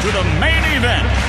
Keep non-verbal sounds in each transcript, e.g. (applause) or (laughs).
to the main event.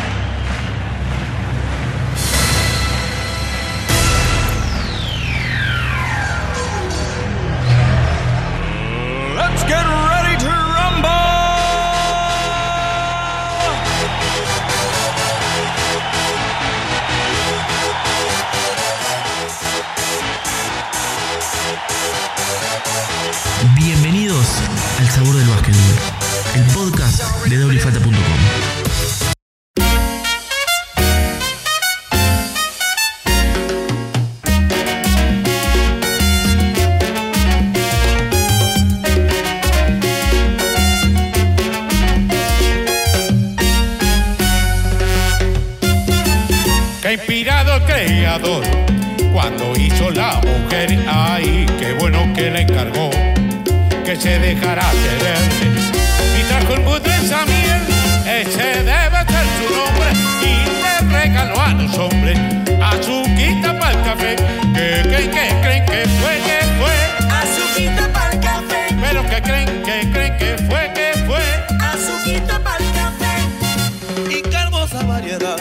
Los hombres azuquita para el café. Que creen que creen que fue que fue, Azuquita pa'l café, pero que creen que creen que fue que fue. azuquita pa'l café. y qué hermosa variedad,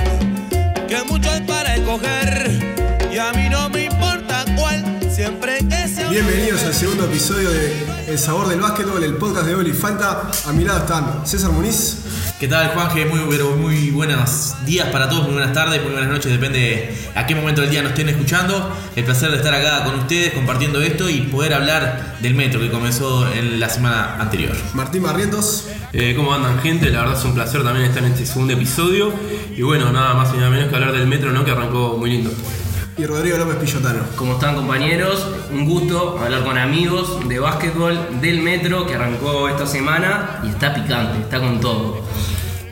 que mucho hay para escoger. Y a mí no me importa cuál, siempre que sea. Bienvenidos al segundo episodio de El Sabor del Básquetbol, el podcast de Oli Falta. A mi lado están César Muniz, ¿Qué tal, Juanje? Muy, pero muy buenos días para todos, muy buenas tardes, muy buenas noches, depende a qué momento del día nos estén escuchando. El placer de estar acá con ustedes compartiendo esto y poder hablar del metro que comenzó en la semana anterior. Martín Barrientos, Eh, ¿Cómo andan gente? La verdad es un placer también estar en este segundo episodio. Y bueno, nada más y nada menos que hablar del metro, ¿no? Que arrancó muy lindo. y Rodrigo López Pillotano. ¿Cómo están compañeros? Un gusto hablar con amigos de básquetbol del Metro que arrancó esta semana y está picante, está con todo.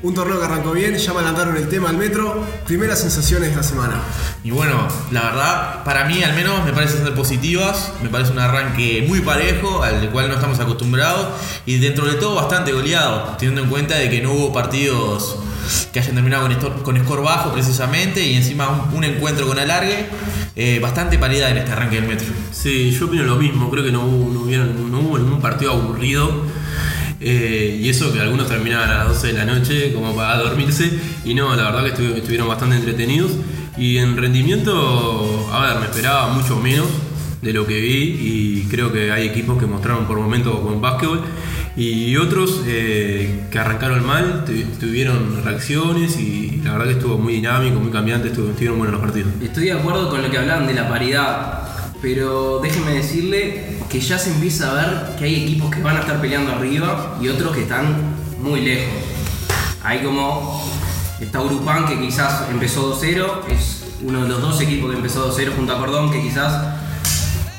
Un torneo que arrancó bien, ya me adelantaron el tema al metro. Primeras sensaciones de la semana. Y bueno, la verdad, para mí al menos me parece ser positivas, me parece un arranque muy parejo, al cual no estamos acostumbrados, y dentro de todo bastante goleado, teniendo en cuenta de que no hubo partidos que hayan terminado con, con score bajo precisamente, y encima un, un encuentro con alargue, eh, bastante paridad en este arranque del metro. Sí, yo opino lo mismo. Creo que no hubo, no hubieron- no hubo ningún partido aburrido. Eh, y eso que algunos terminaban a las 12 de la noche como para dormirse. Y no, la verdad que estuvi- estuvieron bastante entretenidos. Y en rendimiento, a ver, me esperaba mucho menos de lo que vi. Y creo que hay equipos que mostraron por momentos buen básquetbol. Y otros eh, que arrancaron mal, tu- tuvieron reacciones. Y la verdad que estuvo muy dinámico, muy cambiante. estuvieron buenos los partidos. Estoy de acuerdo con lo que hablaban de la paridad, pero déjenme decirle que ya se empieza a ver que hay equipos que van a estar peleando arriba y otros que están muy lejos. Hay como está Urupán que quizás empezó 2-0, es uno de los dos equipos que empezó 2-0 junto a Cordón que quizás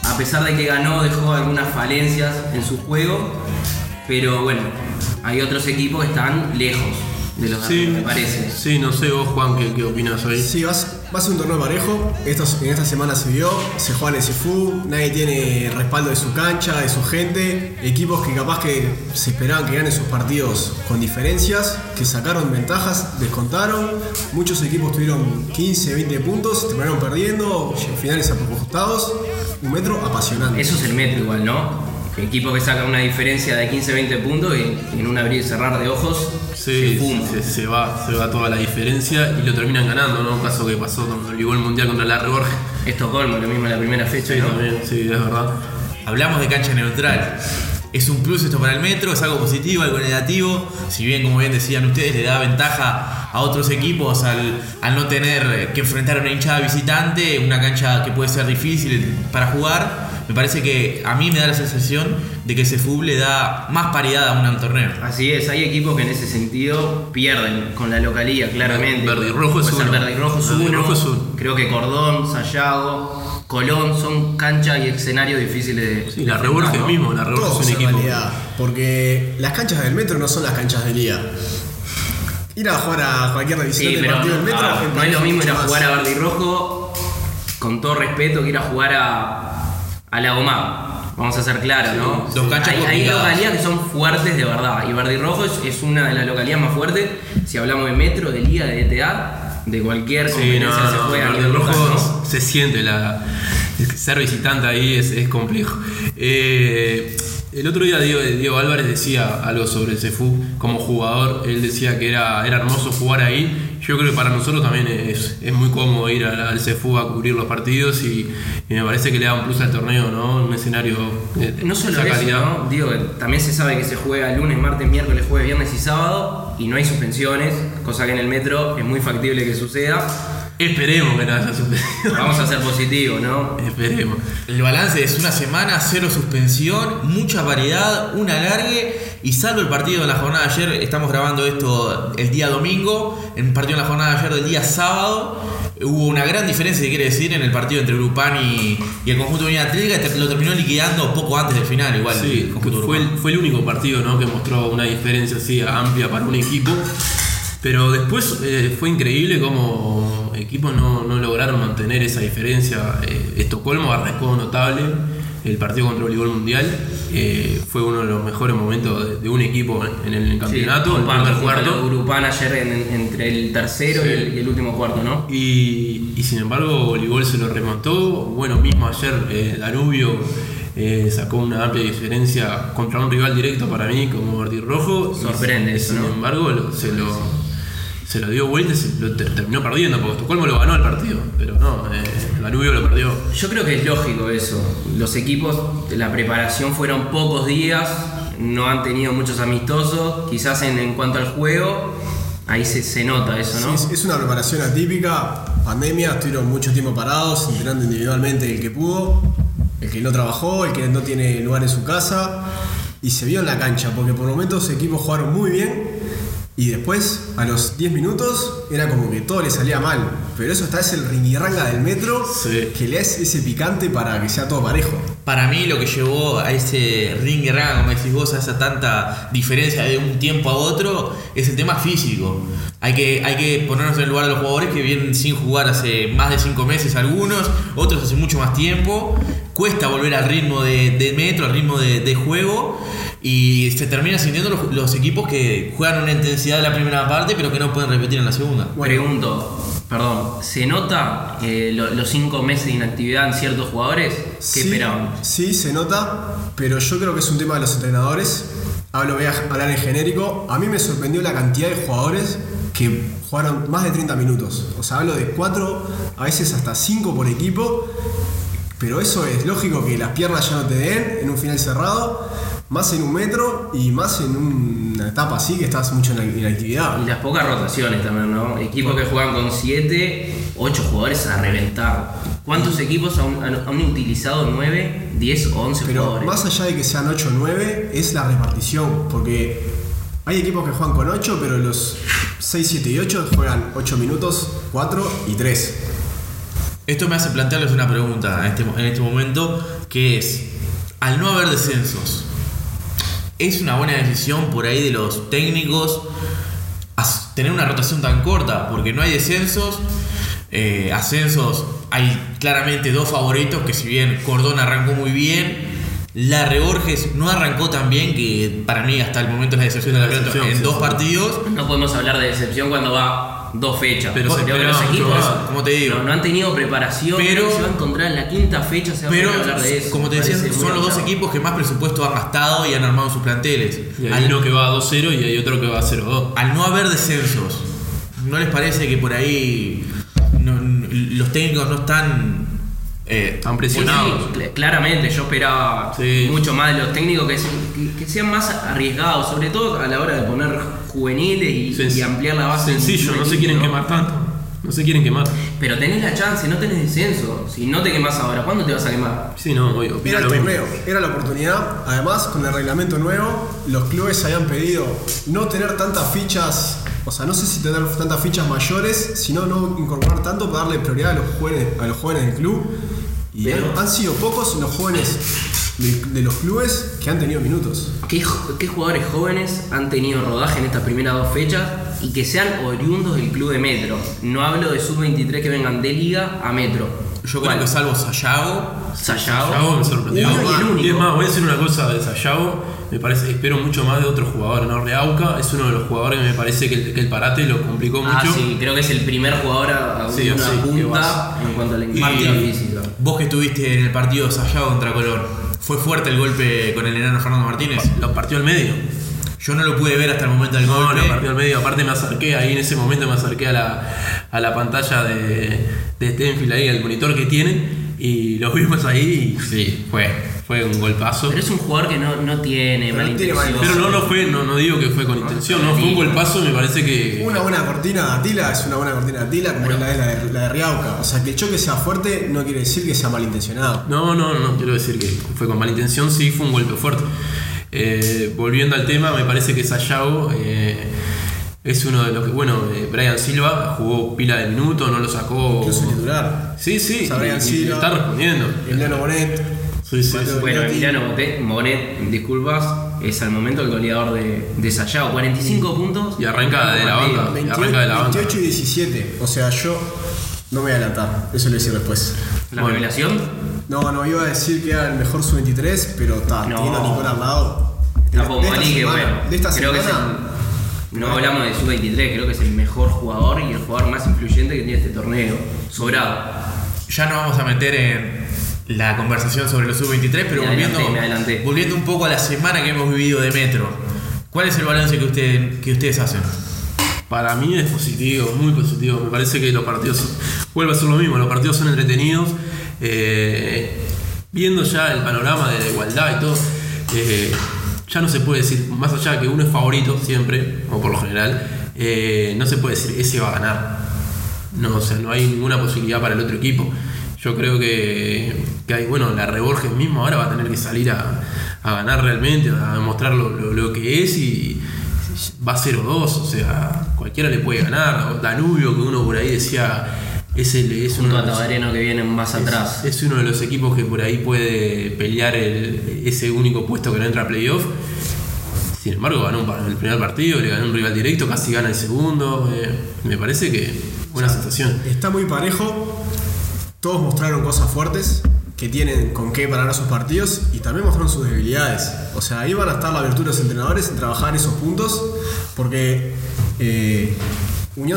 a pesar de que ganó dejó algunas falencias en su juego, pero bueno, hay otros equipos que están lejos de los Sí, me parece. sí, no sé vos, Juan, qué, qué opinas hoy. Sí, va, a ser- va a ser un torneo parejo. Estos- en esta semana se vio, se juega en CFU, nadie tiene respaldo de su cancha, de su gente. Equipos que capaz que se esperaban que ganen sus partidos con diferencias, que sacaron ventajas, descontaron. Muchos equipos tuvieron 15, 20 puntos, terminaron perdiendo, finales ajustados. Un metro apasionante. Eso es el metro igual, ¿no? Equipo que saca una diferencia de 15-20 puntos y en un abrir y cerrar de ojos Sí, se fuma. se, se va, se va toda la diferencia y lo terminan ganando, ¿no? Un caso que pasó cuando jugó el Mundial contra la Reborja. Estocolmo, lo mismo en la primera fecha, Sí, ¿no? también, sí, es verdad. Hablamos de cancha neutral. Es un plus esto para el metro, es algo positivo, algo negativo. Si bien, como bien decían ustedes, le da ventaja a otros equipos al, al no tener que enfrentar a una hinchada visitante, una cancha que puede ser difícil para jugar. Me parece que a mí me da la sensación de que ese fútbol le da más paridad a un torneo. Así es, hay equipos que en ese sentido pierden con la localía, claramente. Verde y Rojo es uno. Verde y Rojo es Verde y uno. Rojo es uno. Creo que Cordón, Sayago, Colón son cancha y escenario difíciles de. Sí, la Reborja enfrentar, ¿no? mismo, la Reborja es un en equipo. realidad, porque las canchas del metro no son las canchas de liga. Ir a jugar a cualquier división Sí, del partido del metro ah, me no es lo mismo ir a más. jugar a Verde y Rojo, con todo respeto, que ir a jugar a, a la Gomá. Vamos a ser claros, ¿no? dos canchas hay, hay localidades que son fuertes de verdad. Y Verde y Rojo es, es una de las localidades más fuertes. Si hablamos de metro, de liga, de ETA, de cualquier Sí, competencia no, que se no, juega y local, Rojo ¿no? se siente la. Ser visitante ahí es, es complejo. Eh, El otro día Diego, Diego Álvarez decía algo sobre el CEFU como jugador. Él decía que era, era hermoso jugar ahí. Yo creo que para nosotros también es, es muy cómodo ir al, al CEFU a cubrir los partidos y, y me parece que le da un plus al torneo, ¿no? Un escenario de, No solo esa eso, calidad. ¿no? Digo, también se sabe que se juega lunes, martes, miércoles, jueves, viernes y sábado y no hay suspensiones, cosa que en el metro es muy factible que suceda. Esperemos que no haya suspensión. Vamos a ser positivos, ¿no? Esperemos. El balance es una semana, cero suspensión, mucha variedad, un alargue y salvo el partido de la jornada de ayer, estamos grabando esto el día domingo, el partido de la jornada de ayer del día sábado, hubo una gran diferencia, si quiere decir, en el partido entre Grupán y, y el conjunto de Unión Atlética, lo terminó liquidando poco antes del final, igual. Sí, el conjunto fue, el, Grupán. fue el único partido ¿no? que mostró una diferencia así amplia para un equipo. Pero después eh, fue increíble cómo equipos no, no lograron mantener esa diferencia. Eh, Estocolmo arrancó notable el partido contra el voleibol mundial. eh, fue uno de los mejores momentos de, de un equipo en el campeonato, el primer junto a cuarto. Grupán ayer en- entre el tercero y, el, y el último cuarto, ¿no? Y, y sin embargo, voleibol se lo remontó. Bueno, mismo ayer eh, Danubio eh, sacó una amplia diferencia contra un rival directo para mí como Martí Rojo. Sorprende eso, Sin ¿no? embargo, lo- se, lo, se lo dio vuelta y se lo ter- terminó perdiendo porque Estocolmo lo ganó el partido. Pero no, eh, Danubio lo perdió. Yo creo que es lógico eso. Los equipos, la preparación fueron pocos días, no han tenido muchos amistosos, quizás en, en cuanto al juego, ahí se, se nota eso, ¿no? Sí, es, una preparación atípica, pandemia, estuvieron mucho tiempo parados, entrenando individualmente el que pudo, el que no trabajó, el que no tiene lugar en su casa, y se vio en la cancha, porque por momentos los equipos jugaron muy bien, y después, a los 10 minutos, era como que todo le salía mal. Pero eso está, es el ringuirranga del metro, Sí. que le hace ese picante para que sea todo parejo. Para mí lo que llevó a ese ring rang, como decís vos, a esa tanta diferencia de un tiempo a otro, es el tema físico. Hay que, hay que ponernos en el lugar de los jugadores que vienen sin jugar hace más de 5 meses algunos, otros hace mucho más tiempo. Cuesta volver al ritmo de, de metro, al ritmo de, de juego. Y se termina sintiendo los, los equipos que juegan una intensidad de la primera parte, pero que no pueden repetir en la segunda. Pregunto, perdón, ¿se nota eh, lo- los cinco meses de inactividad en ciertos jugadores? ¿Qué Sí, esperaban? Sí, se nota, pero yo creo que es un tema de los entrenadores. Hablo, voy a hablar en genérico. A mí me sorprendió la cantidad de jugadores que jugaron más de 30 minutos. O sea, hablo de 4, a veces hasta 5 por equipo. Pero eso es lógico que las piernas ya no te den en un final cerrado, más en un metro y más en una etapa así que estás mucho en la inactividad. Y las pocas rotaciones también, ¿no? Equipos que juegan con 7, 8 jugadores a reventar. ¿Cuántos equipos han, han- han utilizado 9, 10 o 11 Pero jugadores? más allá de que sean 8 o 9, es la repartición. Porque hay equipos que juegan con 8, pero los 6, 7 y 8 juegan 8 minutos, 4 y 3. Esto me hace plantearles una pregunta en este, en este momento, que es, al no haber descensos, ¿es una buena decisión por ahí de los técnicos tener una rotación tan corta? Porque no hay descensos, eh, ascensos, hay claramente dos favoritos, que si bien Cordón arrancó muy bien, Larre Borges no arrancó tan bien, que para mí hasta el momento es la decepción de la Decepción, en sí, dos sí. partidos. No podemos hablar de decepción cuando va dos fechas. Pero se los mucho equipos más, como te digo. No, no han tenido preparación, Pero- se va a encontrar en la quinta fecha, se va Pero, a hablar de eso. como te decía, son los dos equipos que más presupuesto han gastado y han armado sus planteles. Y hay Al- uno que va a 2-0 y hay otro que va a 0-2. al no haber descensos, ¿no les parece que por ahí no- los técnicos no están eh, Están presionados. Sí, cl- claramente, yo esperaba Sí. mucho más de los técnicos que, se- que- que sean más arriesgados, sobre todo a la hora de poner juveniles y, Sen- y ampliar la base. Sencillo, no se quieren ¿no? quemar tanto. No se quieren quemar. Pero tenés la chance, no tenés descenso. Si no te quemas ahora, ¿cuándo te vas a quemar? Sí, no, obvio. Era el lo mismo. torneo, era la oportunidad. Además, con el reglamento nuevo, los clubes habían pedido no tener tantas fichas, o sea, no sé si tener tantas fichas mayores, sino no incorporar tanto para darle prioridad a los jóvenes, a los jóvenes del club. Y Pero- han, han sido pocos los jóvenes de, de los clubes que han tenido minutos. ¿Qué, jugadores jóvenes han tenido rodaje en estas primeras dos fechas y que sean oriundos del club de Metro? No hablo de sub-23 que vengan de Liga a Metro. Yo ¿Cuál? creo que salvo Sayago, Sayago. Sayago me sorprendió. Uno y el único. Y es más, voy a decir una cosa de Sayago. Me parece, espero mucho más de otros jugadores. ¿no? Reauca es uno de los jugadores que me parece que el, que el parate lo complicó Ah, mucho. sí, creo que es el primer jugador a, a Sí, una sí, punta en cuanto a la Y marca física. vos que estuviste en el partido de Sayago contra Colón, fue fuerte el golpe con el enano Fernando Martínez. Lo partió al medio. Yo no lo pude ver hasta el momento del No, golpe. lo partió al medio. Aparte me acerqué ahí en ese momento me acerqué a la, a la pantalla de, de Stenfield ahí, el monitor que tienen. Y los vimos ahí y sí, fue, fue un golpazo. Pero es un jugador que no, no tiene Pero mala no tiene intención. mala Pero no, no fue, no, no digo que fue con intención, no, fue un golpazo, me parece que. Una buena cortina de Atila es una buena cortina de Atila, como es la de, la, de, la de Riauca. O sea, que el choque sea fuerte no quiere decir que sea malintencionado. No, no, no, quiero decir que fue con mala intención, sí fue un golpe fuerte. Eh, volviendo al tema, me parece que Sayago eh, es uno de los que, bueno, eh, Brian Silva jugó pila de minutos, no lo sacó. Incluso el titular. Sí, sí, O sea, Brian y- y Silva. está respondiendo. Emiliano Bonet. Sí, sí, sí. Bueno. Emiliano Bote- Monet, disculpas, es al momento el goleador de, de Sayago. 45 puntos. Y arranca de la banda. 28, arranca de la banda. 28 y 17. O sea, yo no me voy a adelantar. Eso lo decir después. La Bueno. revelación. No, no, iba a decir que era el mejor sub-23, pero está, No. teniendo a Nicolás al lado. Tampoco de bueno. de esta creo que es semana, el- no hablamos de sub-23, creo que es el mejor jugador y el jugador más influyente que tiene este torneo. Sobrado. Ya nos vamos a meter en la conversación sobre los sub-23, pero volviendo, volviendo un poco a la semana que hemos vivido de Metro. ¿Cuál es el balance que, usted, que ustedes hacen? Para mí es positivo, muy positivo. Me parece que los partidos vuelve a ser lo mismo, los partidos son entretenidos. Eh, viendo ya el panorama de la igualdad y todo, eh, ya no se puede decir, más allá de que uno es favorito siempre, o por lo general, eh, no se puede decir ese va a ganar. No, o sea, no hay ninguna posibilidad para el otro equipo. Yo creo que, que hay, bueno, la Reborges mismo ahora va a tener que salir a, a ganar realmente, a demostrar lo, lo- lo que es y va a 0-2, o sea, cualquiera le puede ganar. O Danubio, que uno por ahí decía, es, el, es uno a Tabareno que vienen más atrás. es uno de los equipos que por ahí puede pelear el- ese único puesto que no entra a playoff. Sin embargo, ganó el primer partido, le ganó un rival directo, casi gana el segundo. eh, me parece que buena sensación. Está muy parejo. Todos mostraron cosas fuertes que tienen con qué parar sus partidos y también mostraron sus debilidades. O sea, ahí van a estar la virtud de los entrenadores en trabajar esos puntos porque eh,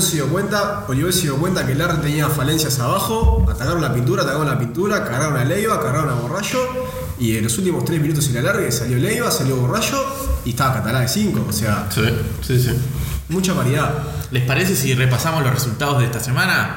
se dio cuenta, Oliver se dio cuenta que Larry tenía falencias abajo, atacaron la pintura, atacaron la pintura, cargaron a Leiva, cargaron a Borrallo y en los últimos tres minutos y la larga salió Leiva, salió Borrallo y estaba Catalá de 5. O sea, Sí, sí, sí. Mucha variedad. ¿Les parece si repasamos los resultados de esta semana?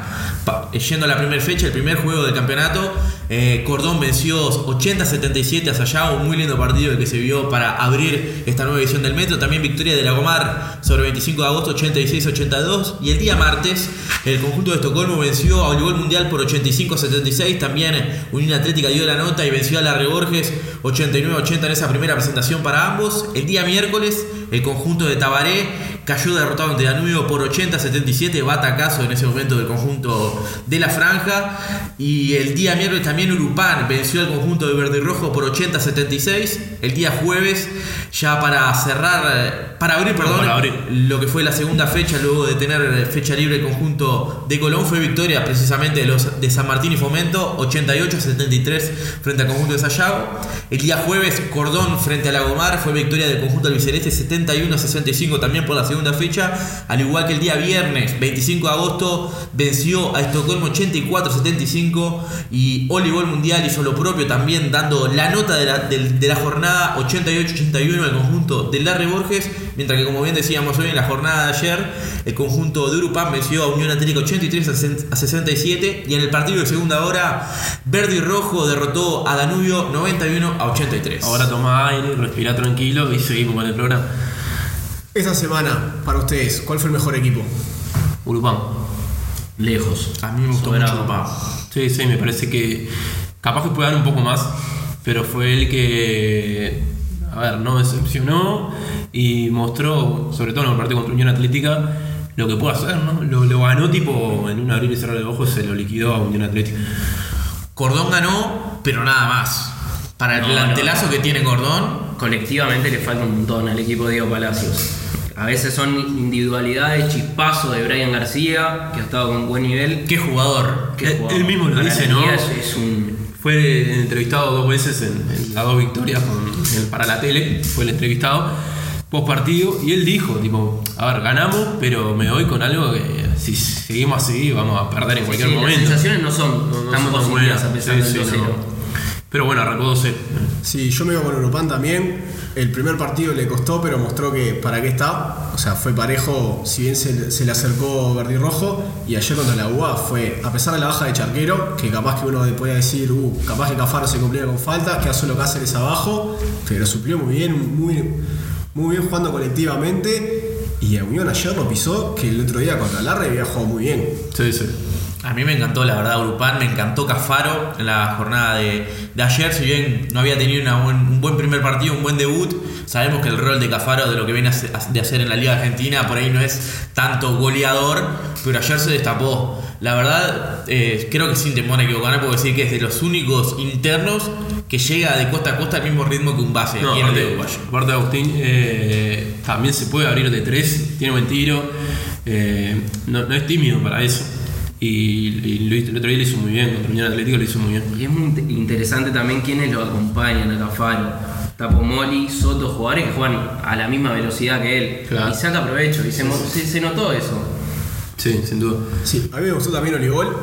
Eh, yendo a la primera fecha, el primer juego del campeonato, eh, Cordón venció 80-77 a Sayago, un muy lindo partido el que se vio para abrir esta nueva edición del Metro. También victoria de Lagomar sobre 25 de agosto, 86-82. Y el día martes, el conjunto de Estocolmo venció a Voleibol Mundial por 85-76. También Unión Atlética dio la nota y venció a la Reborges 89-80 en esa primera presentación para ambos. El día miércoles, el conjunto de Tabaré cayó derrotado ante Danubio por 80-77, batacazo en ese momento del conjunto de la franja. Y el día miércoles también Urupán venció al conjunto de Verde y Rojo por 80-76. El día jueves, ya para cerrar, para abrir, perdón, para abrir. lo que fue la segunda fecha, luego de tener fecha libre el conjunto de Colón, fue victoria precisamente de los de San Martín y Fomento, 88-73 frente al conjunto de Sayago. El día jueves, Cordón frente a Lagomar, fue victoria del conjunto albiceleste, 71-65 también por la segunda fecha. Al igual que el día viernes, 25 de agosto, venció a Estocolmo 84-75 y Voleibol Mundial hizo lo propio también, dando la nota de la, del- de la jornada 88-81 al conjunto de Larry Borges, mientras que como bien decíamos hoy en la jornada de ayer, el conjunto de Urupán venció a Unión Atlética 83 a 60 a 67 y en el partido de segunda hora, Verde y Rojo derrotó a Danubio 91 a 83. Ahora toma aire, respira tranquilo y seguimos con el programa. Esta semana, para ustedes, ¿cuál fue el mejor equipo? Urupán. Lejos. a mí me gustó Sobrado. mucho Urupán. Sí, sí, me parece que capaz que puede dar un poco más, pero fue el que, a ver, no decepcionó y mostró, sobre todo en el partido contra Unión Atlética, lo que puede hacer, ¿no? Lo, lo ganó tipo en un abrir y cerrar de ojos, se lo liquidó a Unión Atlética. Cordón ganó, pero nada más. Para el No, plantelazo no. que tiene Cordón, Colectivamente le falta un montón al equipo de Diego Palacios. A veces son individualidades, chispazo de Brian García, que ha estado con buen nivel. qué jugador. Qué Él- jugador. él mismo lo Para dice, ¿no? Es, un. Fue entrevistado dos veces en, en las dos victorias con- en- para la tele, fue el entrevistado post partido y él dijo, tipo, a ver, ganamos, pero me voy con algo que si seguimos así vamos a perder en cualquier Sí, las momento. sensaciones no son No, no tan positivas buenas. a pesar Sí, del sí, 2-0. no. Pero bueno, arrancó 12. Sí, yo me iba con Urupan también. El primer partido le costó, pero mostró que para qué está. O sea, fue parejo, si bien se, se le acercó Verdi Rojo. Y ayer contra la UA fue, a pesar de la baja de Charquero, que capaz que uno podía decir, uh, capaz que Cafaro se cumplía con falta, queda solo Cáceres abajo, pero suplió muy bien, muy, muy bien jugando colectivamente. Y a Unión ayer lo pisó, que el otro día contra Larre había jugado muy bien. Sí, sí. A mí me encantó, la verdad, Urupán, me encantó Cafaro en la jornada de, de ayer, si bien no había tenido una buen- un buen primer partido, un buen debut, sabemos que el rol de Cafaro, de lo que viene de hacer en la Liga Argentina, por ahí no es tanto goleador, pero ayer se destapó. La verdad, eh, creo que sin temor a equivocarme, puedo decir que es de los únicos internos que llega de costa a costa al mismo ritmo que un base No, aquí en el aparte, uruguayo. aparte Agustín eh, también se puede abrir de tres, tiene buen tiro, eh, no, no es tímido para eso. Y, y el otro día lo hizo muy bien, contra Unión Atlético lo hizo muy bien. Y es muy int- interesante también quiénes lo acompañan a Cafaro. Tapomoli, Soto, jugadores que juegan a la misma velocidad que él. Claro. Y saca provecho. Y se, mo- se- se notó eso. Sí, sin duda. Sí, a mí me gustó también Oligol.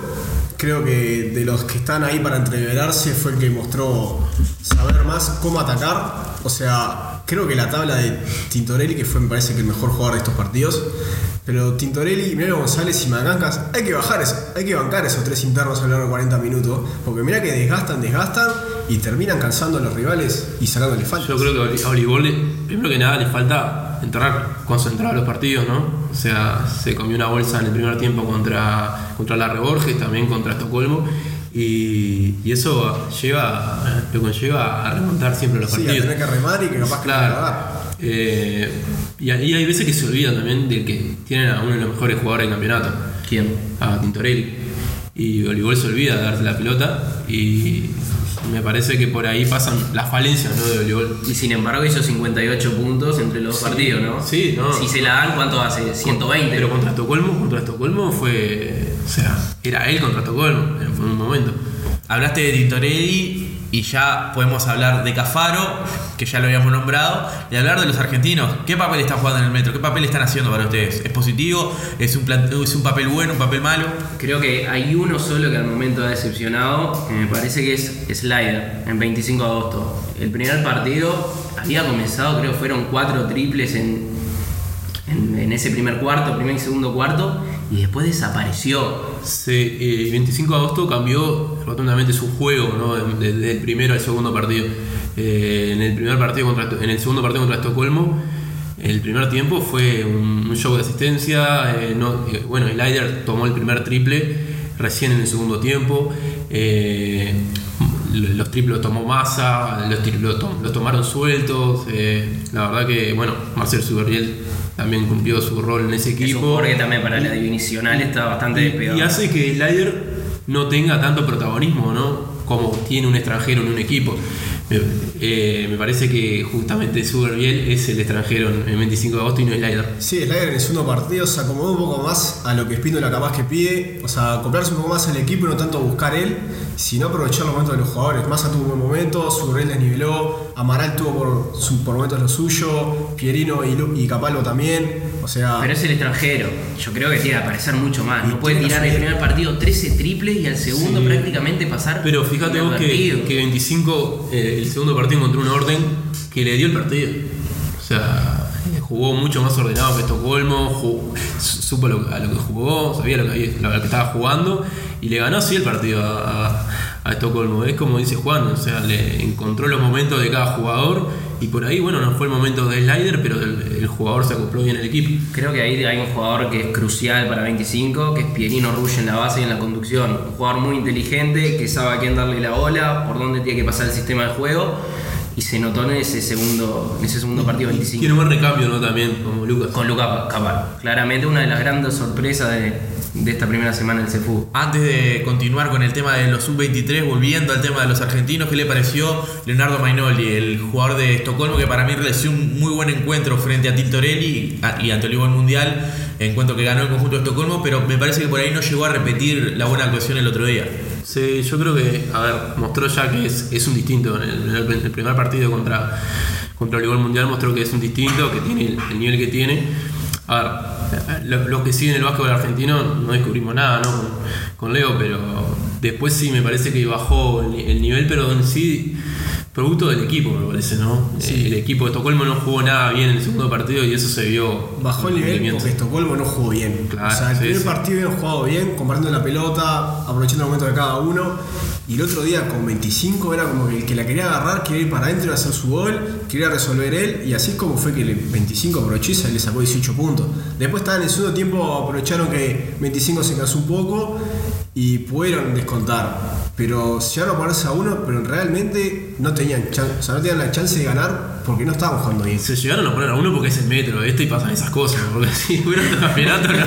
Creo que de los que están ahí para entreverarse fue el que mostró saber más cómo atacar. O sea, creo que la tabla de Tintorelli, que fue me parece que el mejor jugador de estos partidos. Pero Tintorelli, Miguel González y Magancas, hay que bajar eso, hay que bancar esos tres internos a lo largo de 40 minutos. Porque mira que desgastan, desgastan y terminan cansando a los rivales y sacándole faltas. Yo creo que a Oli- a Olivol, le- primero que nada, le falta entrar concentrado los partidos, ¿no? O sea, se comió una bolsa en el primer tiempo contra, contra la Borges, también contra Estocolmo. Y, y eso lleva, lo conlleva a remontar siempre los Sí, a partidos. tener que remar y que capaz que no Claro. la dar. Eh, y, ahí hay veces que se olvidan también de que tienen a uno de los mejores jugadores del campeonato, ¿Quién? a Tintorelli. Y Olivol se olvida de darse la pelota y me parece que por ahí pasan las falencias ¿no? de Olivol. Y sin embargo hizo 58 puntos entre los dos partidos, ¿no? Sí, no. Si se la dan, ¿cuánto hace? 120. Pero contra Estocolmo, contra Estocolmo fue. Era él contra Estocolmo en un momento. Hablaste de Tintorelli y ya podemos hablar de Cafaro, que ya lo habíamos nombrado, y hablar de los argentinos. ¿Qué papel están jugando en el metro? ¿Qué papel están haciendo para ustedes? ¿Es positivo? ¿Es un, es un papel bueno? ¿Un papel malo? Creo que hay uno solo que al momento ha decepcionado, que me parece que es Slider, en 25 de agosto. El primer partido había comenzado, creo fueron cuatro triples en, en, en ese primer cuarto, primer y segundo cuarto, y después desapareció. Sí, y 25 de agosto cambió rotundamente su juego, ¿no? De- Desde el primero al segundo partido. Eh, en el primer partido contra en el segundo partido contra Estocolmo, el primer tiempo fue un, un show de asistencia. eh, no- eh, bueno, el Aider tomó el primer triple recién en el segundo tiempo. Los triples los tomó Massa, los, los tom- los tomaron sueltos. eh, la verdad que, bueno, Marcel Suberriel también cumplió su rol en ese equipo. jugador que también para la divisional está bastante Y- despegado. Y hace que Slider no tenga tanto protagonismo, ¿no? Como tiene un extranjero en un equipo. Me, eh, me parece que justamente Suberbiel es el extranjero en en 25 de agosto y no Slider. Sí, Slayer en el segundo partido se acomodó un poco más a lo que Espíndola capaz que pide, o sea, acoplarse un poco más al equipo y no tanto buscar él, sino aprovechar los momentos de los jugadores. Massa tuvo un buen momento, Subrel desniveló, Amaral tuvo por, su- por momentos lo suyo, Pierino y, Lu- y Capalvo también, o sea... Pero es el extranjero. Yo creo que tiene que aparecer mucho más. No puede tirar el primer partido 13 triples y al segundo Sí. prácticamente pasar. Pero fíjate vos que, inadvertido. que 25, eh, el segundo partido encontró una orden que le dio el partido. O sea, jugó mucho más ordenado que Estocolmo, jugó- su- supo lo- a lo que jugó, sabía lo que, lo que estaba jugando y le ganó así el partido a, a- a Estocolmo. Es como dice Juan, o sea, le encontró los momentos de cada jugador y por ahí, bueno, no fue el momento de Slider, pero el, jugador se acopló bien al equipo. Creo que ahí hay un jugador que es crucial para 25, que es Pierino Ruge en la base y en la conducción. Un jugador muy inteligente, que sabe a quién darle la bola, por dónde tiene que pasar el sistema de juego. Y se notó en ese segundo, en ese segundo partido 25. Tiene un buen recambio, ¿no? También, como Lucas. Con Lucas Capal. Claramente una de las grandes sorpresas de, de esta primera semana del CFU. Antes de continuar con el tema de los sub-23, volviendo al tema de los argentinos, ¿qué le pareció Leonardo Mainoli, el jugador de Estocolmo que para mí realizó un muy buen encuentro frente a Tintorelli y ante Olivo en Mundial, encuentro que ganó el conjunto de Estocolmo, pero me parece que por ahí no llegó a repetir la buena actuación el otro día. Sí, yo creo que, a ver, mostró ya que es, un distinto. En el, primer partido contra, contra el Mundial mostró que es un distinto, que tiene el, el nivel que tiene. A ver, lo- los que siguen el básquetbol argentino no descubrimos nada, ¿no? Con, con Leo, pero Después sí me parece que bajó el, el nivel, pero en sí, producto del equipo, me parece, ¿no? El equipo de Estocolmo no jugó nada bien en el segundo partido y eso se vio. Bajó el nivel porque Estocolmo no jugó bien. Claro, o sea, el sí, primer sí. partido habían jugado bien, compartiendo la pelota, aprovechando el momento de cada uno. Y el otro día con 25 era como que el que la quería agarrar, quería ir para adentro, a hacer su gol, quería resolver él. Y así es como fue que el 25 aprovechó y se le sacó 18 puntos. Después estaban en el segundo tiempo, aprovecharon que 25 se cansó un poco y pudieron descontar. Pero se llegaron a ponerse a uno, pero realmente no tenían, chan- o sea, no tenían la chance de ganar porque no estaban jugando bien. Se llegaron a poner a uno porque es el metro, este y pasan esas cosas. Porque (laughs) si hubiera otro campeonato, no-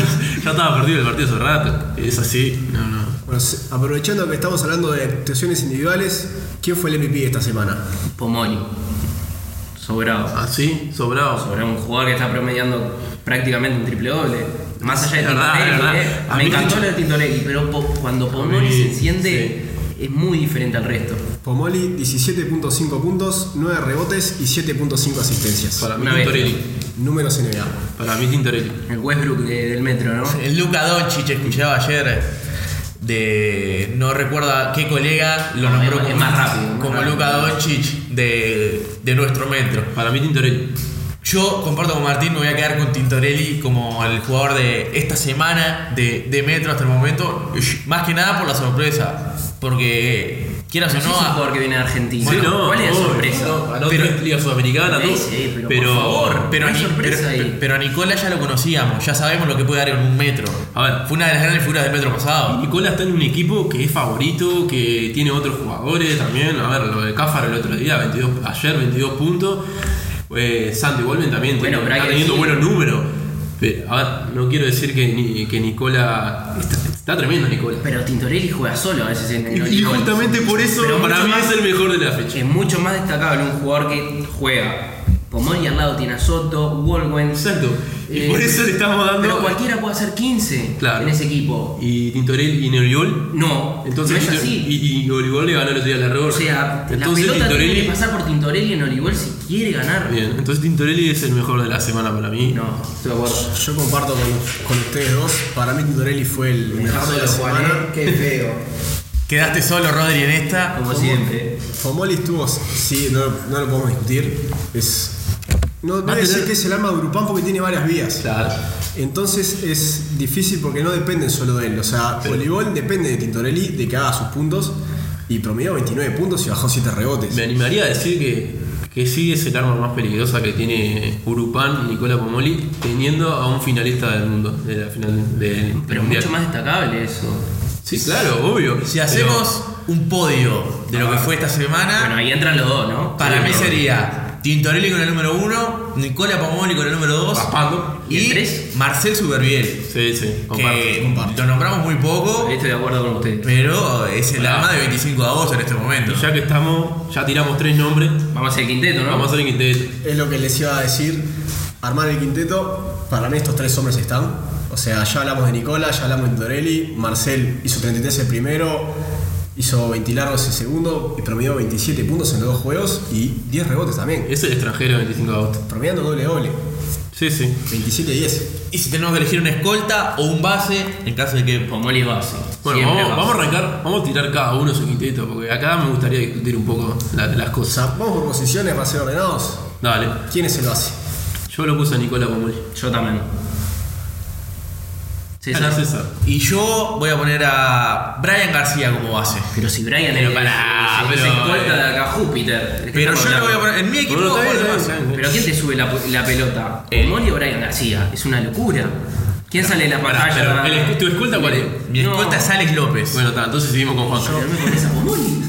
no- ya estaba perdido el partido hace rato. Es así, no, no. Bueno, aprovechando que estamos hablando de actuaciones individuales, ¿quién fue el MVP de esta semana? Pomoli. Sobrado. Así, sobrado. Sobrado, un jugador que está promediando prácticamente un triple doble. Más allá de verdad, Tintorelli, es verdad. eh. A Me mí- encantó lo de Tintorelli, pero po- cuando Pomoli mí, se enciende es muy diferente al resto. Pomoli, 17.5 puntos, 9 rebotes y 7.5 asistencias. Para mí. Tintorelli. Números NBA. Para mí Tintorelli. El Westbrook de- del metro, ¿no? El Luca Doncic escuchaba ayer de no recuerda qué colega lo No, nombró es- es como, más rápido, más como rápido. Luca Doncic de, de nuestro metro. Para mí Tintorelli. Yo comparto con Martín, me voy a quedar con Tintorelli como el jugador de esta semana de, de Metro hasta el momento. Más que nada por la sorpresa. Porque quieras o No, no, es un jugador que viene de Argentina. Sí, no, ¿Cuál es la sorpresa? no, ganó Pero- tres ligas sudamericanas, Sí, sí, pero pero, por favor. pero, no a hay Ni- sorpresa pero- ahí. pero a Nicola ya lo conocíamos, ya sabemos lo que puede dar en un metro. A ver. Fue una de las grandes figuras del metro pasado. Nicola está en un equipo que es favorito, que tiene otros jugadores también. A ver, lo de Cáfaro el otro día, 22, ayer 22 puntos. Eh, Santi Wolven también Bueno, tiene- está teniendo decir- buenos números. Pero, a ver, no quiero decir que, ni- que Nicola. Está, está tremendo Nicola. Pero Tintorelli juega solo a veces en el Y, y justamente por eso Pero para mí más- es el mejor de la fecha. Es mucho más destacable un jugador que juega. Pomoli al lado tiene a Soto, Wolwen. Exacto. Y Eh, por eso le estamos dando. Pero cualquiera puede hacer 15 Claro. en ese equipo. Y Tintorelli y Neuriol. No, Entonces, no es así. y, y Olivol le ganó el otro día a la o sea, entonces la pelota tiene Tintorelli. que pasar por Tintorelli en Olivol si quiere ganar. Bien, entonces Tintorelli es el mejor de la semana para mí. No, estoy de acuerdo. Yo comparto con, con ustedes dos. Para mí Tintorelli fue el mejor de la semana. qué feo. (laughs) Quedaste solo, Rodri, en esta. Como siempre. Pomoli estuvo, sí, no, no lo podemos discutir. Es, no no a voy decir que es el alma de Grupán porque tiene varias vías. Claro. Entonces es difícil porque no dependen solo de él. O sea, voleibol depende de Tintorelli, de que haga sus puntos. Y promedió 29 puntos y bajó 7 rebotes. Me animaría a decir que, que sí es el arma más peligrosa que tiene Urupán y Nicola Pomoli, teniendo a un finalista del mundo, de la final del Pero mundial. mucho más destacable eso. Sí, claro, obvio. Si Pero- hacemos un podio de lo que fue esta semana, Bueno, ahí entran los dos, ¿no? para Sí, mí sería Tintorelli con el número 1, Nicola Pomoli con el número 2 Raspando. ¿Y el y tres? Marcel Superviel. Sí, sí, Que comparto. lo nombramos muy poco, estoy de acuerdo con ustedes. pero es el Ah. alma de 25 de agosto en este momento. Y ya que estamos, ya tiramos tres nombres, Vamos a hacer el quinteto, ¿no? vamos a hacer el quinteto. Es lo que les iba a decir. Armar el quinteto, para mí estos tres hombres están. O sea, ya hablamos de Nicola, ya hablamos de Tintorelli. Marcel hizo 33 el primero, hizo 20 largos el segundo y promedió 27 puntos en los dos juegos y 10 rebotes también. Es el extranjero 25 de agosto. Promediando doble doble, Sí, sí. 27 10. Y si tenemos que elegir una escolta o un base, en caso de que. Pomoli base. Bueno, vamos, base. vamos a arrancar, vamos a tirar cada uno su quinteto, porque acá me gustaría discutir un poco la- las cosas. vamos por posiciones para ser ordenados. Dale. ¿Quién es el base? Yo lo puse a Nicola Pomoli. Yo también. César. César. Y yo voy a poner a Brian García como base. Pero si Brian Pero es- pará, pero- se escolta de acá Júpiter. ¿de qué Pero yo lo voy a poner. En mi equipo. Pero ¿quién te sube la, la pelota? Eh. ¿Pomoli o Brian García? Es una locura. ¿Quién sale en la pantalla? pero, ¿el- ¿Tu escolta cuál es? Mi No. escolta es Alex López. Bueno, está, entonces seguimos con Juan. Pomoli.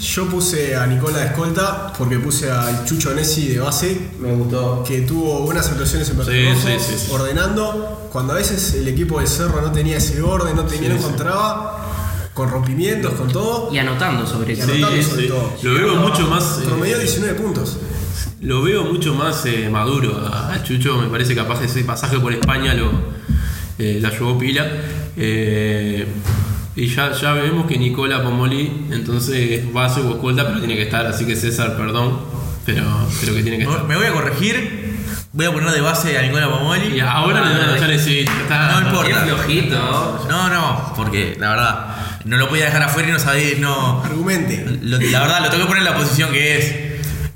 Yo puse a Nicola de escolta porque puse al Chucho Nessi de base, Me gustó. que tuvo buenas actuaciones en Sí, Rojo, sí, sí, sí. ordenando. Cuando a veces el equipo del Cerro no tenía ese orden, no tenía, no encontraba, con rompimientos, con todo. Y anotando sobre eso. Sí, anotando sobre sí. todo. Lo veo mucho más. eh, Promedió 19 puntos. Lo veo mucho más eh, maduro a, a Chucho, me parece capaz ese pasaje por España lo, eh, la llevó pila. Eh, y ya, ya vemos que Nicola Pomoli entonces va a su escolta, pero tiene que estar, así que César, perdón, pero creo que tiene que estar. Me voy a corregir. Voy a poner de base a Nicola Pomoli. Y ahora le ya necesito. Está, No importa. Flojito. No, no, porque la verdad, no lo podía dejar afuera y no sabía, no. Argumente. lo- la verdad, lo tengo que poner en la posición que es.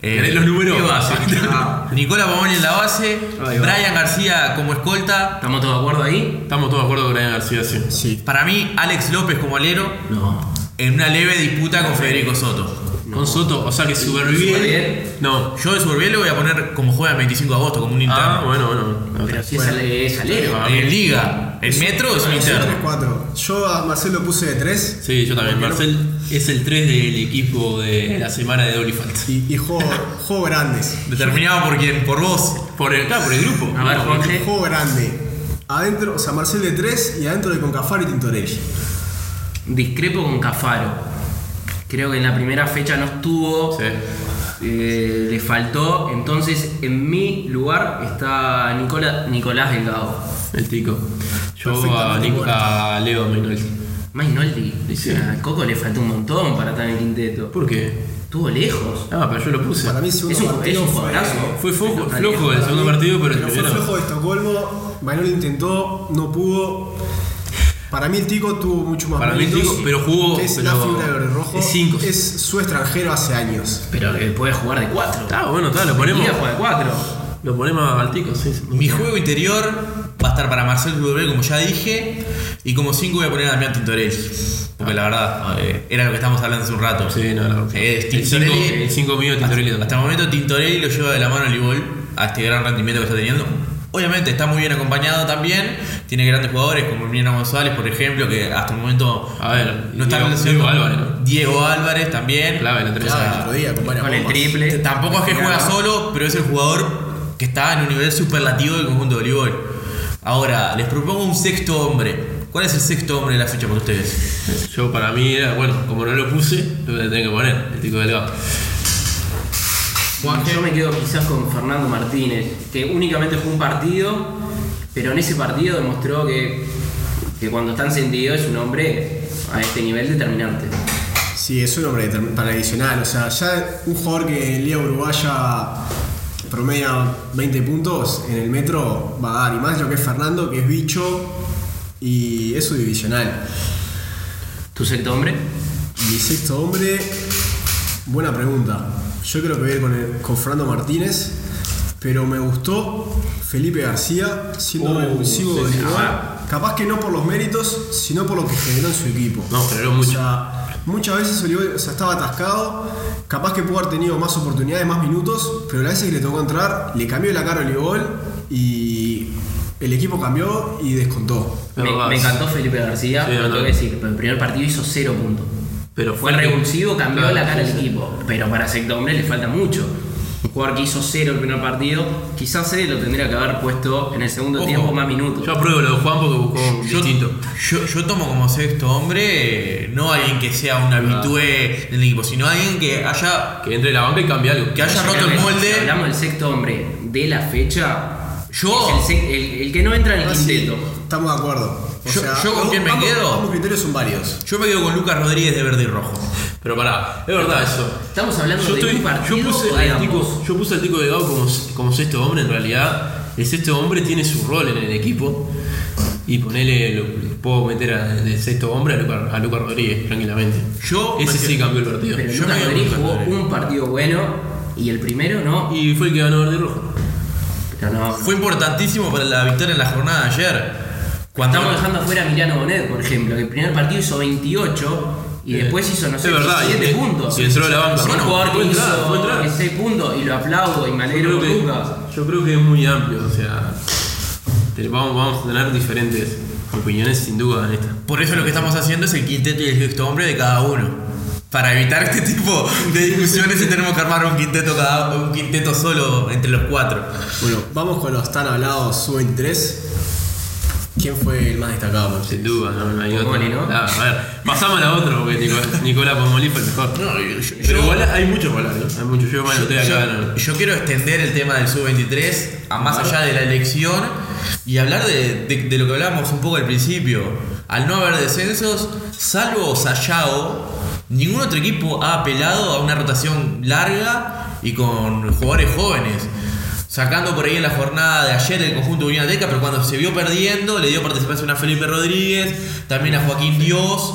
Eh, ¿Querés los números? ¿qué base? (laughs) Ah, Nicola Pomoni en la base. Brian García como escolta. ¿Estamos todos de acuerdo ahí? Estamos todos de acuerdo con Brian García, sí. sí. Para mí, Alex López como alero No. en una leve disputa con Federico Soto. Con Soto, o sea que bien. No. Yo de Surbiel le voy a poner como juega el 25 de agosto, como un interno. Ah, bueno, bueno. Pero si es, ale- es alero. En liga, en metro es un interno. 3-4. Yo a Marcel lo puse de 3 Sí, yo también. Marcel es el 3 del equipo de la semana de Doble Falta. y, y juego, juego grandes. Determinado por quién, por vos. Por el, claro, por el grupo. A ver, Jorge. Juego grande. Adentro, o sea, Marcel de 3 y adentro de Concafaro y Tintorelli. Discrepo con Cafaro. Creo que en la primera fecha no estuvo. Sí. eh, le faltó. Entonces, en mi lugar está Nicola, Nicolás Delgado. El tico. Yo a, Nico- Leo Mainoldi. Mainoldi. Sí. A Coco le faltó un montón para estar en el quinteto. ¿Por qué? Estuvo lejos. Ah, pero yo lo puse. Para mí, el segundo Es un, partido fue. Fue flojo, el segundo partido, pero el pero fue primero. flojo de Estocolmo. Manuel intentó, no pudo. Para mí el Tico tuvo mucho más Para mí el Tico, pero jugó- que es pero la figura de rojo. es cinco. Es su extranjero hace años. Pero que puede jugar de 4. Ah, bueno, está, lo ponemos. juega de 4. Lo ponemos al tico, sí. sí. Mi juego interior va a estar para Marcel Rubel, como ya dije. Y como 5 voy a poner a Damián Tintorelli. Porque la verdad, eh, era lo que estábamos hablando hace un rato. Sí, no, no. Es el 5 Tintorelli. el cinco mío Tintorelli. Hasta el momento Tintorelli lo lleva de la mano al Ibol a este gran rendimiento que está teniendo. Obviamente está muy bien acompañado también. Tiene grandes jugadores como Emiliano González, por ejemplo, que hasta el momento A ver, no están Diego- Diego Álvarez, ¿no? Diego Álvarez también. Clave, el otro día con el triple. Tampoco es que juega solo, pero es el jugador que está en un nivel superlativo del conjunto de voleibol. Ahora, les propongo un sexto hombre. ¿Cuál es el sexto hombre de la fecha para ustedes? Yo para mí era, bueno, como no lo puse, lo voy a tener que poner, el tico delgado. Yo me quedo quizás con Fernando Martínez, que únicamente jugó un partido, pero en ese partido demostró que, que cuando está encendido es un hombre a este nivel determinante. Sí, es un hombre determin- para adicional. O sea, ya un jugador que en Liga Uruguaya promedia 20 puntos en el metro va a dar. Y más lo que es Fernando, que es bicho y es su divisional. ¿Tu sexto hombre? Mi sexto hombre, buena pregunta. Yo creo que voy a ir con, el- con Fernando Martínez, pero me gustó Felipe García siendo Uh, revulsivo rival. Ah. Capaz que no por los méritos, sino por lo que generó en su equipo. No, generó mucho. O sea, muchas veces o sea, estaba atascado, capaz que pudo haber tenido más oportunidades, más minutos, pero la vez que le tocó entrar, le cambió la cara a Olivol y el equipo cambió y descontó. Es Me, encantó Felipe García, Sí, pero no, te no. voy a decir, pero el primer partido hizo cero puntos. Pero Fue el que- revulsivo, cambió Claro, la cara del sí. equipo, pero para sexto hombre le falta mucho. Un jugador que hizo cero el primer partido, quizás él lo tendría que haber puesto en el segundo Ojo, tiempo más minutos. Yo apruebo lo de Juan porque buscó un Yo, distinto. yo, yo tomo como sexto hombre no alguien que sea un habitué del equipo, sino alguien que haya. Que entre la banca y cambie algo. Que haya Yo roto el molde. Si hablamos del sexto hombre de la fecha, Yo. es el, sec- el- el que no entra en el Ah, sí, quinteto. estamos de acuerdo. O Yo- sea, yo con quién me ambos- quedo. Ambos criterios son varios. Yo me quedo con Lucas Rodríguez de verde y rojo. Pero pará, es verdad eso. Estamos hablando Yo, de estoy- un partido yo puse o de al tico, yo puse al tico delgado como, como sexto hombre, en realidad. El sexto hombre tiene su rol en el equipo. Y ponele, lo, puedo meter a- de sexto hombre a Lucas a Luca Rodríguez, tranquilamente. Yo Ese sí cambió el partido. Pero Yo Lucas Rodríguez jugó Rodríguez. un partido bueno y el primero no. Y fue el que ganó verde rojo. Pero no. Fue importantísimo para la victoria en la jornada de ayer. Cuando Estamos dejando afuera a Emiliano Bonet, por ejemplo, que el primer partido hizo 28 y Eh, después hizo, no sé, es verdad, 17 y- puntos. y entró de la banca. Bueno, jugador que fue entrar, fue hizo entrar. 6 puntos y lo aplaudo y me Yo alegro que, Lucas. yo creo que es muy amplio, o sea, vamos, vamos a tener diferentes opiniones sin duda en esta. Por eso lo que estamos haciendo es el quinteto y el sexto hombre de cada uno. Para evitar este tipo de discusiones y tenemos que armar un quinteto cada un quinteto solo entre los cuatro. Bueno, vamos con los tan hablados sub-23. ¿Quién fue el más destacado? Sin duda, no, no hay otro. Pomoli, ¿no? Ah, a ver, pasamos a la otra porque Nicolás, Nicolás Pomolí fue el mejor. Pero yo- igual hay mucho para hablar, ¿no? Hay mucho. Yo acá. Yo, ¿no? yo quiero extender el tema del sub-23 a más allá de la elección y hablar de, de- de lo que hablábamos un poco al principio. Al no haber descensos, salvo Sayao, ningún otro equipo ha apelado a una rotación larga y con jugadores jóvenes. Sacando por ahí en la jornada de ayer el conjunto de Unión Ateca, pero cuando se vio perdiendo, le dio participación a Felipe Rodríguez, también a Joaquín Dios.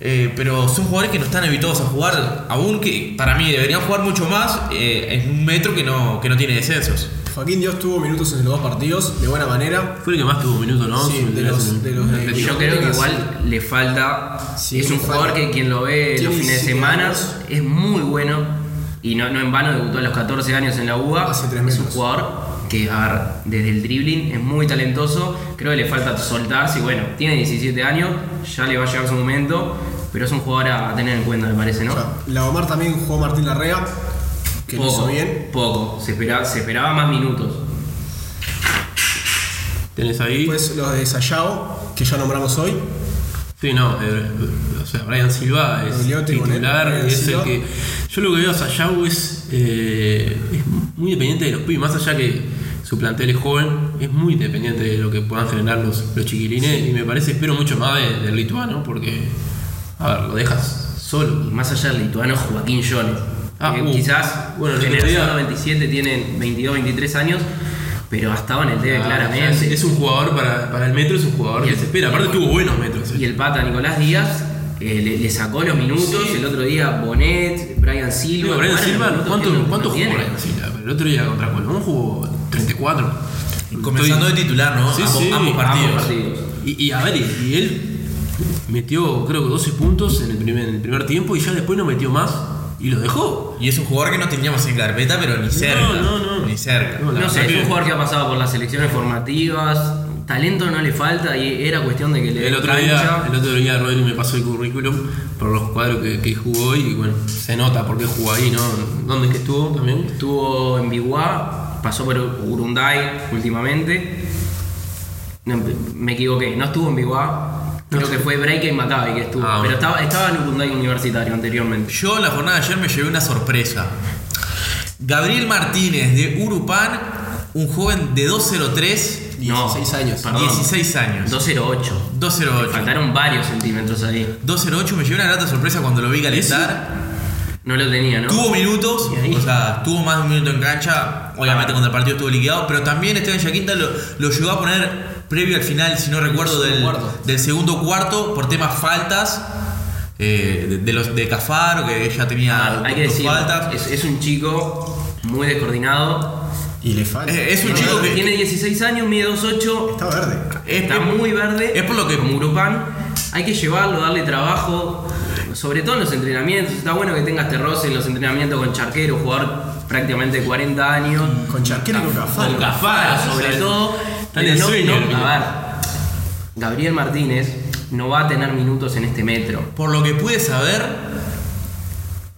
Eh, pero son jugadores que no están habituados a jugar, aún que para mí deberían jugar mucho más eh, en un metro que no, que no tiene descensos. Joaquín Dios tuvo minutos en los dos partidos, de buena manera. Fue el que más tuvo minutos, ¿no? Sí, de los- hacen- de los de- Atlético. Yo creo que igual le falta. Sí, es un jugador falta. que quien lo ve los fines de 17 semana años. es muy bueno. Y no, no en vano debutó a los 14 años en la UBA. Hace tres es un jugador que, a ver, desde el dribbling es muy talentoso. Creo que le falta soltarse. Y bueno, tiene 17 años, ya le va a llegar su momento. Pero es un jugador a tener en cuenta, me parece, ¿no? O sea, la Omar también jugó Martín Larrea, que lo hizo poco, bien. poco. Se esperaba, se esperaba más minutos. Tenés ahí. Después los de Sayao, que ya nombramos hoy. Sí, no, eh, o sea, Brian Silva es él, titular, Brian es Silva. el que. Yo lo que veo a Sayau es, eh, es muy dependiente de los pibes, más allá que su plantel es joven, es muy dependiente de lo que puedan generar los, los chiquilines y me parece, espero mucho más de- del lituano porque, a ver, lo dejas solo. Y más allá del lituano, Joaquín Jones. Ah, uh, quizás, bueno, generación día- 97 tiene 22, 23 años, pero estaba en el TV Ah, claramente. o sea, es, un jugador para, para el metro, es un jugador que se espera, aparte tuvo buenos metros. eh. Y el pata Nicolás Díaz eh, le, le sacó los minutos. Sí. El otro día Bonet, Brian Silva. Brian Silva, ¿cuánto, no- cuánto no jugó. Brian Silva? El otro día contra Colón jugó 34. Comenzando Estoy- de titular, ¿no? Sí, ambos, sí, ambos partidos. Ambos partidos. Y, y a ver, y, y él metió creo que 12 puntos en el, primer, en el primer tiempo y ya después no metió más y lo dejó. Y es un jugador que no teníamos en carpeta, pero ni cerca. no, no. Ni cerca. No, No sé, es un jugador que ha pasado por las selecciones formativas. Talento no le falta y era cuestión de que le El otro, día, el otro día Rodri me pasó el currículum por los cuadros que, que jugó y bueno, se nota por qué jugó ahí, ¿no? ¿Dónde es que estuvo también? Estuvo en Biguá, pasó por Urunday últimamente. No, me equivoqué, no estuvo en Biguá. Creo que fue Break y Maccabi que estuvo. Ah, pero estaba, estaba en Urunday Universitario anteriormente. Yo en la jornada de ayer me llevé una sorpresa. Gabriel Martínez de Urupan, un joven de 203, No, 16 años. perdón. 16 años. 208. 208. Faltaron varios centímetros ahí. 208 me llevé una grata sorpresa cuando lo vi calentar. No lo tenía, ¿no? Tuvo minutos, o sea, tuvo más de un minuto en cancha. Obviamente cuando el partido estuvo liquidado, pero también Esteban Yaquinta lo, lo llegó a poner previo al final, si no recuerdo, del, segundo cuarto. del segundo cuarto por temas faltas. eh, de, de los de Cafaro, que ya tenía Ah, Hay que dos decir, faltas. es, es un chico muy descoordinado. Y le falta. Es un chico verde. que- Tiene 16 años, mide 2'8". Está verde. Es- Está es- muy verde. es por lo que- Como Urupán. Hay que llevarlo, darle trabajo. Sobre todo en los entrenamientos. Está bueno que tengas este roce en los entrenamientos con Charquero, jugador prácticamente de 40 años. Con Charquero y con Cafaro. Con Cafaro, sobre o sea, todo. está en pero el no- sueño, no- el pibe. a ver, Gabriel Martínez no va a tener minutos en este metro. Por lo que pude saber,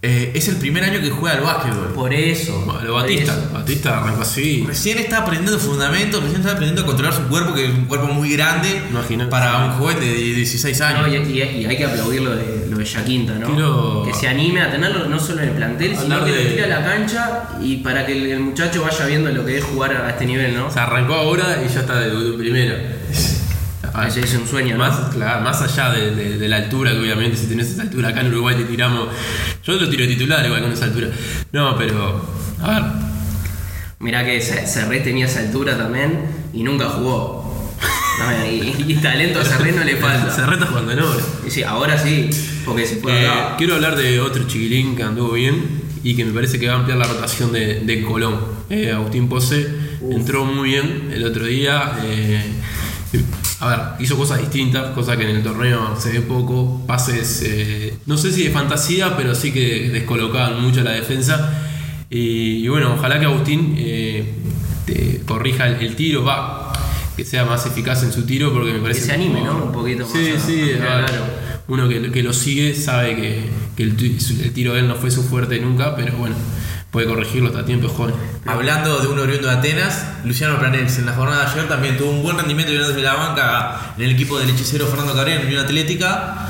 eh, es el primer año que juega al básquetbol. Por eso. Por Batista, eso. Batista arrancó así. Recién está aprendiendo fundamentos, recién está aprendiendo a controlar su cuerpo, que es un cuerpo muy grande Imagínate. para un joven de 16 años. No, y, y- y hay que aplaudir lo de, lo de Yaquinta, ¿no? Quiero- Que se anime a tenerlo no solo en el plantel, sino que de- lo tire a la cancha y para que el, el muchacho vaya viendo lo que es jugar a este nivel, ¿no? O sea, arrancó ahora y ya está de, de primera. Ah, Ese es un sueño, ¿no? Más, claro, más allá de, de- de la altura, que obviamente si tenés esa altura acá en Uruguay te tiramos. Yo lo tiro de titular igual con esa altura. No, pero. A ver. Mirá que Cerré tenía esa altura también y nunca jugó. No, y, y talento a Cerré no le falta. (laughs) Se reta jugando en obra. Y sí, ahora sí, porque se fue Eh, quiero hablar de otro chiquilín que anduvo bien y que me parece que va a ampliar la rotación de, de Colón. Eh, Agustín Pose entró muy bien el otro día. eh, a ver, hizo cosas distintas, cosas que en el torneo se ve poco. Pases, eh, no sé si de fantasía, pero sí que descolocaban mucho la defensa. Y, y bueno, ojalá que Agustín eh, te corrija el, el tiro, va, que sea más eficaz en su tiro, porque me Que parece se anime, como- ¿no? Un poquito más. Sí, a- sí, a tirar a ver, al aro. uno que, que lo sigue sabe que, que el, el tiro de él no fue su fuerte nunca, pero bueno, puede corregirlo hasta tiempo, joven. Hablando de un oriundo de Atenas, Luciano Planels en la jornada de ayer también tuvo un buen rendimiento desde la banca en el equipo del hechicero Fernando Cabrera en Unión Atlética.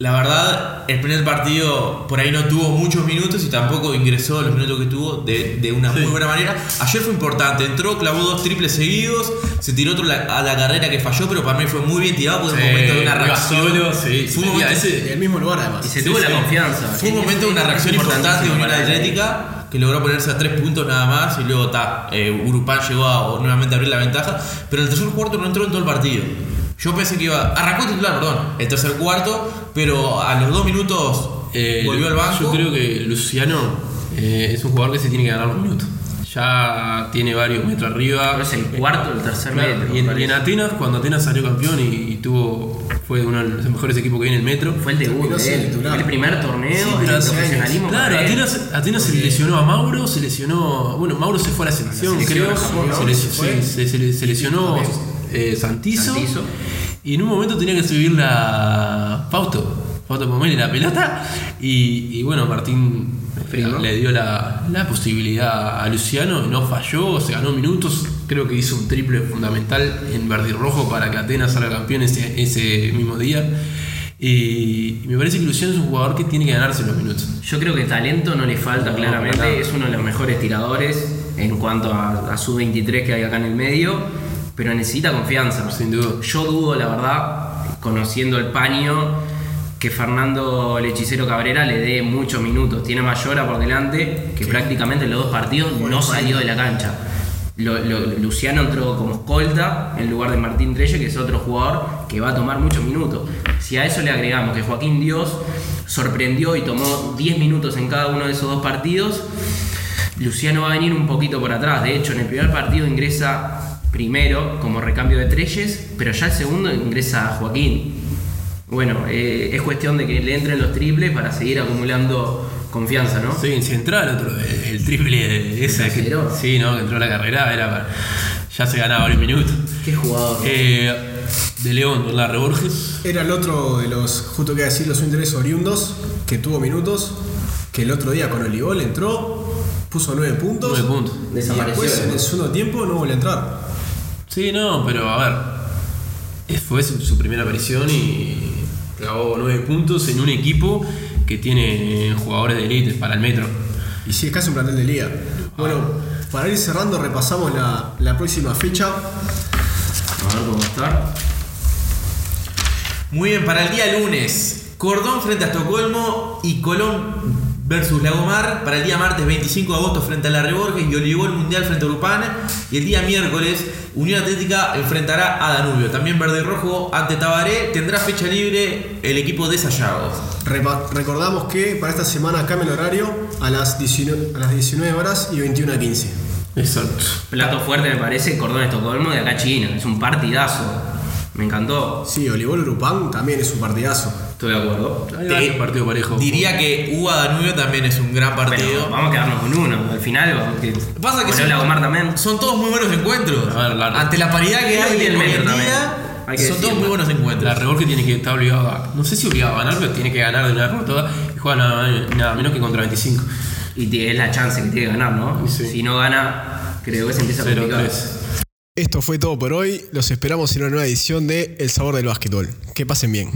La verdad, el primer partido por ahí no tuvo muchos minutos y tampoco ingresó los minutos que tuvo de, de una muy buena manera. Ayer fue importante, entró, clavó dos triples seguidos, se tiró otro a la carrera que falló, pero para mí fue muy bien tirado porque fue un momento de una reacción. solo, sí, fue un sí, momento, ese- En el mismo lugar, además. Y se Sí, tuvo la sí. confianza. fue un momento de una reacción importante de Unión Atlética que logró ponerse a tres puntos nada más y luego ta, eh, Urupán llegó a nuevamente a abrir la ventaja, pero el tercer cuarto no entró en todo el partido. Yo pensé que iba. Arrancó titular, perdón, el tercer cuarto, pero a los dos minutos Eh, volvió al banco. Yo creo que Luciano eh, es un jugador que se tiene que ganar los minutos. Ya tiene varios metros arriba. Pero es el cuarto el tercer Claro, metro. y, en, y en. Atenas, cuando Atenas salió campeón y, y tuvo fue uno de los mejores equipos que hay en el metro. Fue el debut de él. el primer torneo Sí, hace profesionalismo. Claro. Atenas, Atenas se lesionó a Mauro, se lesionó. Bueno, Mauro se fue a la selección, A la selección creo. de Japón, ¿no? se, les- Se se- se- se lesionó eh, Santizo, Santizo. Y en un momento tenía que subir la Fausto. Fausto Pomeli la pelota. Y, y bueno, Martín Firmó. le dio la, la posibilidad a Luciano y no falló, se ganó minutos. Creo que hizo un triple fundamental en verde y rojo para que Atenas salga campeón ese, ese mismo día. Y, me parece que Luciano es un jugador que tiene que ganarse los minutos. Yo creo que talento no le falta No, claramente, es uno de los mejores tiradores en cuanto a, a su 23 que hay acá en el medio, pero necesita confianza. Sin duda. Yo dudo, la verdad, conociendo el paño, que Fernando el hechicero Cabrera le dé muchos minutos. Tiene Mayora por delante, que prácticamente en los dos partidos no salió de la cancha. Luciano entró como escolta en lugar de Martín Trelle, que es otro jugador que va a tomar muchos minutos. Si a eso le agregamos que Joaquín Dios sorprendió y tomó 10 minutos en cada uno de esos dos partidos, Luciano va a venir un poquito por atrás. De hecho, en el primer partido ingresa primero como recambio de Trelles, pero ya el segundo ingresa Joaquín. Bueno, eh, es cuestión de que le entren los triples para seguir acumulando confianza, ¿no? Sí, en Central, otro, el, el triple de ese. que- sí, ¿no? Que entró a la carrera, era para- ya se ganaba varios minutos. Qué jugador. Eh, de León, Don Larre Borges. Era el otro de los, justo que decir, los intereses oriundos, que tuvo minutos, que el otro día con Olivol entró, puso nueve puntos. Nueve puntos. Y Desapareció. después en el segundo tiempo no volvió a entrar. Sí, no, pero a ver. Fue su, su primera aparición y clavó nueve puntos en un equipo que tiene jugadores de élite para el metro. Y sí, es casi un plantel de liga. Bueno, para ir cerrando, repasamos la, la próxima fecha. A ver cómo está. Muy bien, para el día lunes, Cordón frente a Estocolmo y Colón versus Lagomar. Para el día martes 25 de agosto frente a La Reborges y Olivol Mundial frente a Urupán. Y el día miércoles, Unión Atlética enfrentará a Danubio. También Verde y Rojo ante Tabaré. Tendrá fecha libre el equipo de Sayago. Recordamos que para esta semana cambia el horario a las 19, a las 19 horas y 21 a 15. Exacto. Plato fuerte me parece Cordón Estocolmo de acá China. Es un partidazo. Me encantó. Sí, Olivol Urupán también es un partidazo. Estoy de acuerdo. Hay partidos parejos. Diría que UA Danubio también es un gran partido. vamos a quedarnos con uno. Al final, vamos que. Pasa que son, Lagomar también. son todos muy buenos encuentros. A ver, la- Ante la paridad que hay el en metro día, son todos muy buenos La encuentros. Reborges tiene que estar obligado a. No sé si obligado a ganar, pero tiene que ganar de una vez por todas. Y juega nada, nada menos que contra 25. Y es la chance que tiene que ganar, ¿no? Sí. Si no gana, creo que se empieza a complicar. 0-3. Esto fue todo por hoy. Los esperamos en una nueva edición de El Sabor del Básquetbol. Que pasen bien.